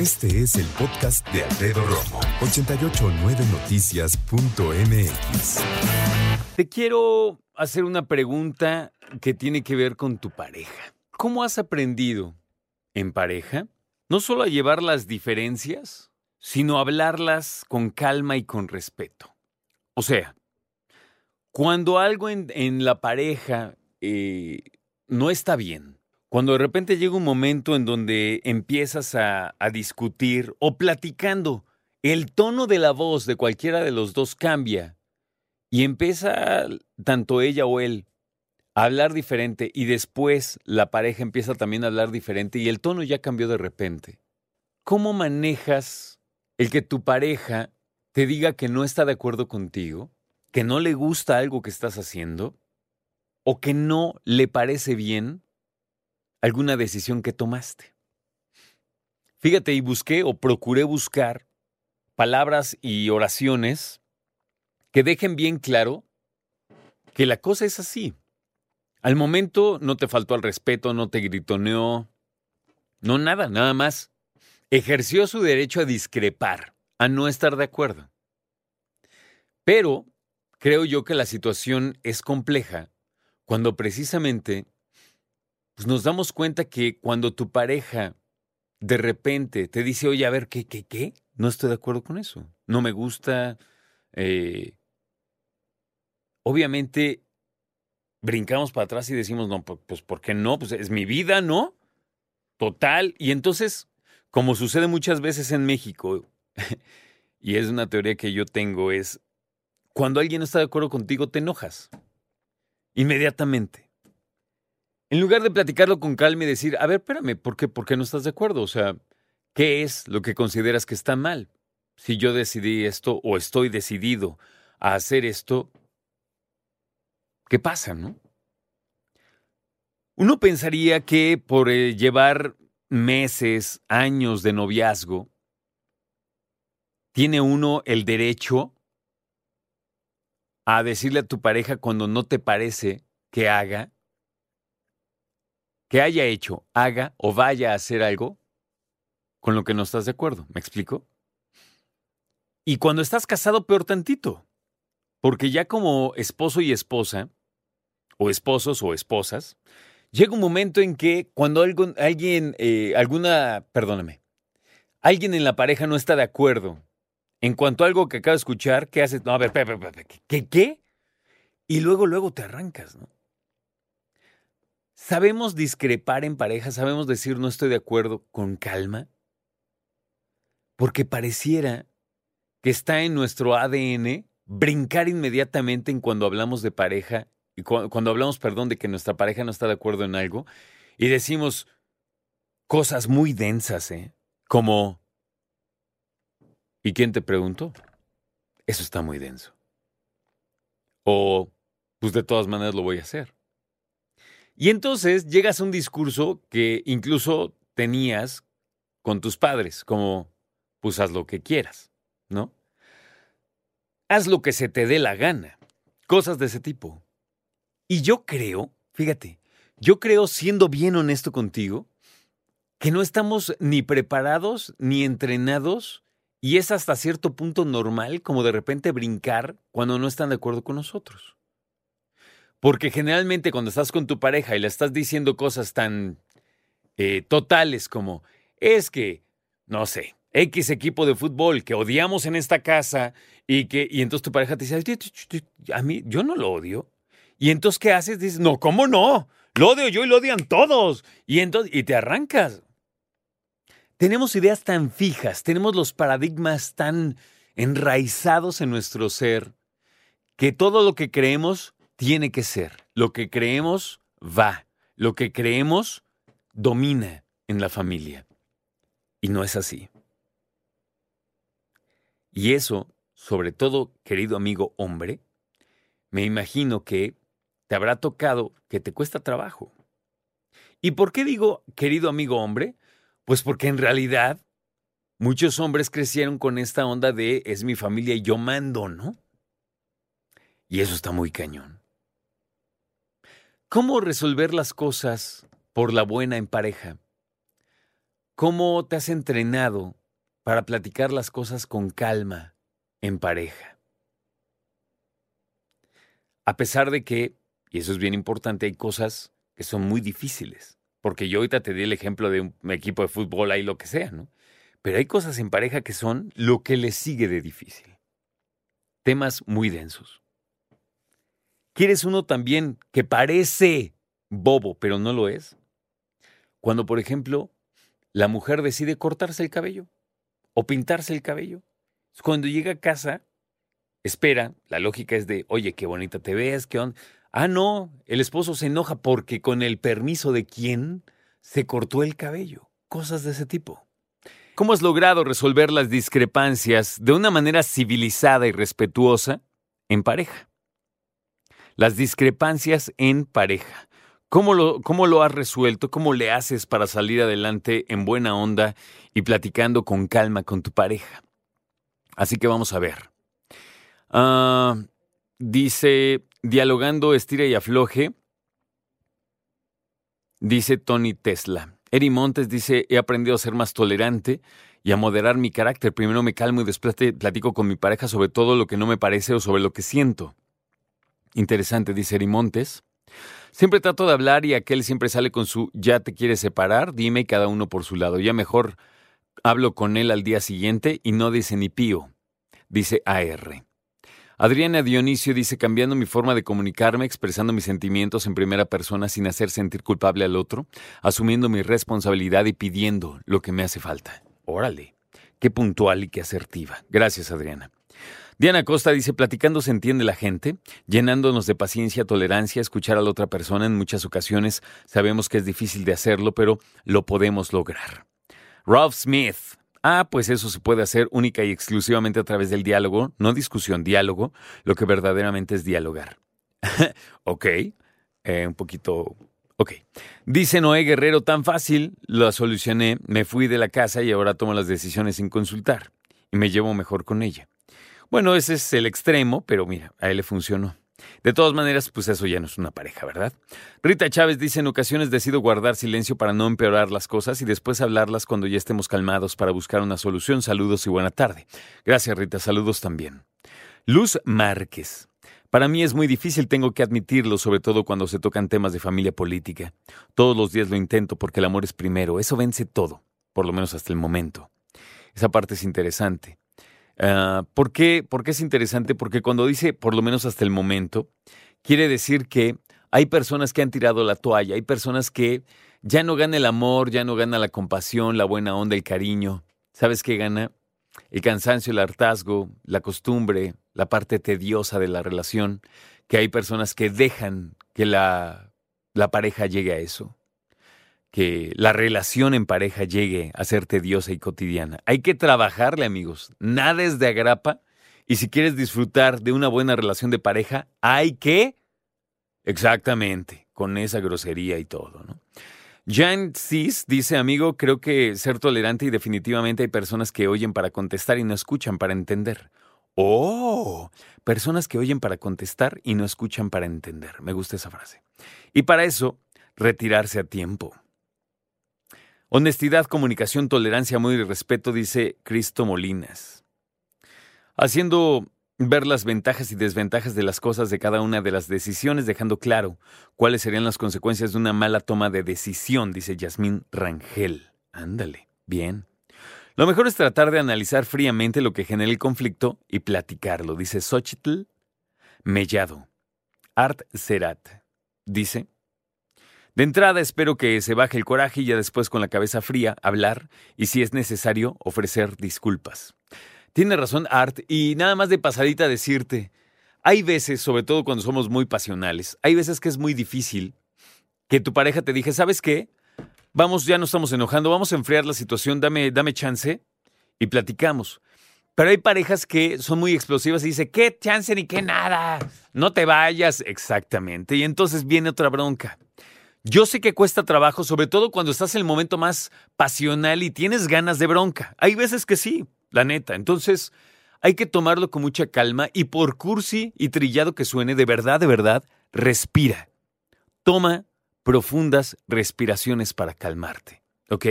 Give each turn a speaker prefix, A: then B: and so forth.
A: Este es el podcast de Alfredo Romo, 889noticias.mx.
B: Te quiero hacer una pregunta que tiene que ver con tu pareja. ¿Cómo has aprendido en pareja no solo a llevar las diferencias, sino a hablarlas con calma y con respeto? O sea, cuando algo en, la pareja eh, no está bien, cuando de repente llega un momento en donde empiezas a, discutir o platicando, el tono de la voz de cualquiera de los dos cambia y empieza tanto ella o él a hablar diferente y después la pareja empieza también a hablar diferente y el tono ya cambió de repente. ¿Cómo manejas el que tu pareja te diga que no está de acuerdo contigo, que no le gusta algo que estás haciendo o que no le parece bien alguna decisión que tomaste. Fíjate, y busqué o procuré buscar palabras y oraciones que dejen bien claro que la cosa es así. Al momento no te faltó al respeto, no te gritoneó, no nada, nada más. Ejerció su derecho a discrepar, a no estar de acuerdo. Pero creo yo que la situación es compleja cuando precisamente pues nos damos cuenta que cuando tu pareja de repente te dice, oye, a ver, ¿qué, qué, qué? No estoy de acuerdo con eso. No me gusta. Eh, obviamente, brincamos para atrás y decimos, no, pues, ¿por qué no? Pues es mi vida, ¿no? Total. Y entonces, como sucede muchas veces en México, y es una teoría que yo tengo, es cuando alguien está de acuerdo contigo, te enojas. Inmediatamente. En lugar de platicarlo con calma y decir, a ver, espérame, ¿por qué, ¿por qué no estás de acuerdo? O sea, ¿qué es lo que consideras que está mal? Si yo decidí esto o estoy decidido a hacer esto, ¿qué pasa, no? Uno pensaría que por eh, llevar meses, años de noviazgo, tiene uno el derecho a decirle a tu pareja cuando no te parece que haga que haya hecho, haga o vaya a hacer algo con lo que no estás de acuerdo. ¿Me explico? Y cuando estás casado, peor tantito. Porque ya como esposo y esposa, o esposos o esposas, llega un momento en que cuando alguien, eh, alguna, perdóname, alguien en la pareja no está de acuerdo en cuanto a algo que acaba de escuchar, ¿qué haces? No, a ver, ¿qué? ¿Qué? Y luego, luego te arrancas, ¿no? ¿Sabemos discrepar en pareja? ¿Sabemos decir no estoy de acuerdo con calma? Porque pareciera que está en nuestro ADN brincar inmediatamente en cuando hablamos de pareja y cuando hablamos, perdón, de que nuestra pareja no está de acuerdo en algo y decimos cosas muy densas, ¿eh? Como, ¿y quién te preguntó? Eso está muy denso. O, pues de todas maneras lo voy a hacer. Y entonces llegas a un discurso que incluso tenías con tus padres, como, pues haz lo que quieras, ¿no? Haz lo que se te dé la gana, cosas de ese tipo. Y yo creo, fíjate, yo creo, siendo bien honesto contigo, que no estamos ni preparados ni entrenados y es hasta cierto punto normal como de repente brincar cuando no están de acuerdo con nosotros. Porque generalmente cuando estás con tu pareja y le estás diciendo cosas tan eh, totales como, es que, no sé, X equipo de fútbol que odiamos en esta casa y que, y entonces tu pareja te dice, a mí, yo no lo odio. Y entonces, ¿qué haces? Dices, no, ¿cómo no? Lo odio yo y lo odian todos. Y entonces, y te arrancas. Tenemos ideas tan fijas, tenemos los paradigmas tan enraizados en nuestro ser, que todo lo que creemos tiene que ser. Lo que creemos va. Lo que creemos domina en la familia. Y no es así. Y eso, sobre todo, querido amigo hombre, me imagino que te habrá tocado que te cuesta trabajo. ¿Y por qué digo querido amigo hombre? Pues porque en realidad muchos hombres crecieron con esta onda de es mi familia y yo mando, ¿no? Y eso está muy cañón. ¿Cómo resolver las cosas por la buena en pareja? ¿cómo te has entrenado para platicar las cosas con calma en pareja? A pesar de que, y eso es bien importante, hay cosas que son muy difíciles. Porque yo ahorita te di el ejemplo de un equipo de fútbol ahí, lo que sea, ¿no? Pero hay cosas en pareja que son lo que le sigue de difícil. Temas muy densos. ¿Quieres uno también que parece bobo, pero no lo es? Cuando, por ejemplo, la mujer decide cortarse el cabello o pintarse el cabello. Cuando llega a casa, espera, la lógica es de, oye, qué bonita te ves, qué onda. Ah, no, el esposo se enoja porque con el permiso de quién se cortó el cabello. Cosas de ese tipo. ¿Cómo has logrado resolver las discrepancias de una manera civilizada y respetuosa en pareja? Las discrepancias en pareja. ¿Cómo lo, ¿Cómo lo has resuelto? ¿Cómo le haces para salir adelante en buena onda y platicando con calma con tu pareja? Así que vamos a ver. Ah, dice, dialogando estira y afloje, dice Tony Tesla. Eri Montes dice, he aprendido a ser más tolerante y a moderar mi carácter. Primero me calmo y después platico con mi pareja sobre todo lo que no me parece o sobre lo que siento. Interesante, dice Eri Montes. Siempre trato de hablar y aquel siempre sale con su ya te quiere separar, dime cada uno por su lado. Ya mejor hablo con él al día siguiente y no dice ni pío, dice AR. Adriana Dionisio dice, cambiando mi forma de comunicarme, expresando mis sentimientos en primera persona sin hacer sentir culpable al otro, asumiendo mi responsabilidad y pidiendo lo que me hace falta. Órale, qué puntual y qué asertiva. Gracias, Adriana. Diana Costa dice, platicando se entiende la gente, llenándonos de paciencia, tolerancia, escuchar a la otra persona en muchas ocasiones. Sabemos que es difícil de hacerlo, pero lo podemos lograr. Ralph Smith, Ah, pues eso se puede hacer única y exclusivamente a través del diálogo, no discusión, diálogo, lo que verdaderamente es dialogar. ok, eh, un poquito... Ok. Dice Noé Guerrero, tan fácil, lo solucioné, me fui de la casa y ahora tomo las decisiones sin consultar y me llevo mejor con ella. Bueno, ese es el extremo, pero mira, a él le funcionó. De todas maneras, pues eso ya no es una pareja, ¿verdad? Rita Chávez dice, en ocasiones decido guardar silencio para no empeorar las cosas y después hablarlas cuando ya estemos calmados para buscar una solución. Saludos y buena tarde. Gracias, Rita. Saludos también. Luz Márquez. Para mí es muy difícil, tengo que admitirlo, sobre todo cuando se tocan temas de familia política. Todos los días lo intento porque el amor es primero. Eso vence todo, por lo menos hasta el momento. Esa parte es interesante. Ah, ¿por, qué, ¿Por qué es interesante? Porque cuando dice por lo menos hasta el momento, quiere decir que hay personas que han tirado la toalla, hay personas que ya no gana el amor, ya no gana la compasión, la buena onda, el cariño. ¿Sabes qué gana? El cansancio, el hartazgo, la costumbre, la parte tediosa de la relación, que hay personas que dejan que la, la pareja llegue a eso que la relación en pareja llegue a ser tediosa y cotidiana. Hay que trabajarle, amigos. Nada es de agrapa. Y si quieres disfrutar de una buena relación de pareja, hay que... Exactamente, con esa grosería y todo, ¿no? Jan dice, amigo, creo que ser tolerante y definitivamente hay personas que oyen para contestar y no escuchan para entender. Oh, personas que oyen para contestar y no escuchan para entender. Me gusta esa frase. Y para eso, retirarse a tiempo. Honestidad, comunicación, tolerancia, amor y respeto, dice Cristo Molinas. Haciendo ver las ventajas y desventajas de las cosas de cada una de las decisiones, dejando claro cuáles serían las consecuencias de una mala toma de decisión, dice Yasmín Rangel. Ándale, bien. Lo mejor es tratar de analizar fríamente lo que genera el conflicto y platicarlo, dice Xochitl Mellado. Art Serat dice, de entrada espero que se baje el coraje y ya después con la cabeza fría hablar y si es necesario ofrecer disculpas. Tiene razón Art y nada más de pasadita decirte, hay veces, sobre todo cuando somos muy pasionales, hay veces que es muy difícil que tu pareja te dije, ¿sabes qué? Vamos, ya no estamos enojando, vamos a enfriar la situación, dame, dame chance y platicamos. Pero hay parejas que son muy explosivas y dice, ¿qué chance ni qué nada? No te vayas. Exactamente. Y entonces viene otra bronca. Yo sé que cuesta trabajo, sobre todo cuando estás en el momento más pasional y tienes ganas de bronca. Hay veces que sí, la neta. Entonces, hay que tomarlo con mucha calma y por cursi y trillado que suene, de verdad, de verdad, respira. Toma profundas respiraciones para calmarte. ¿Ok?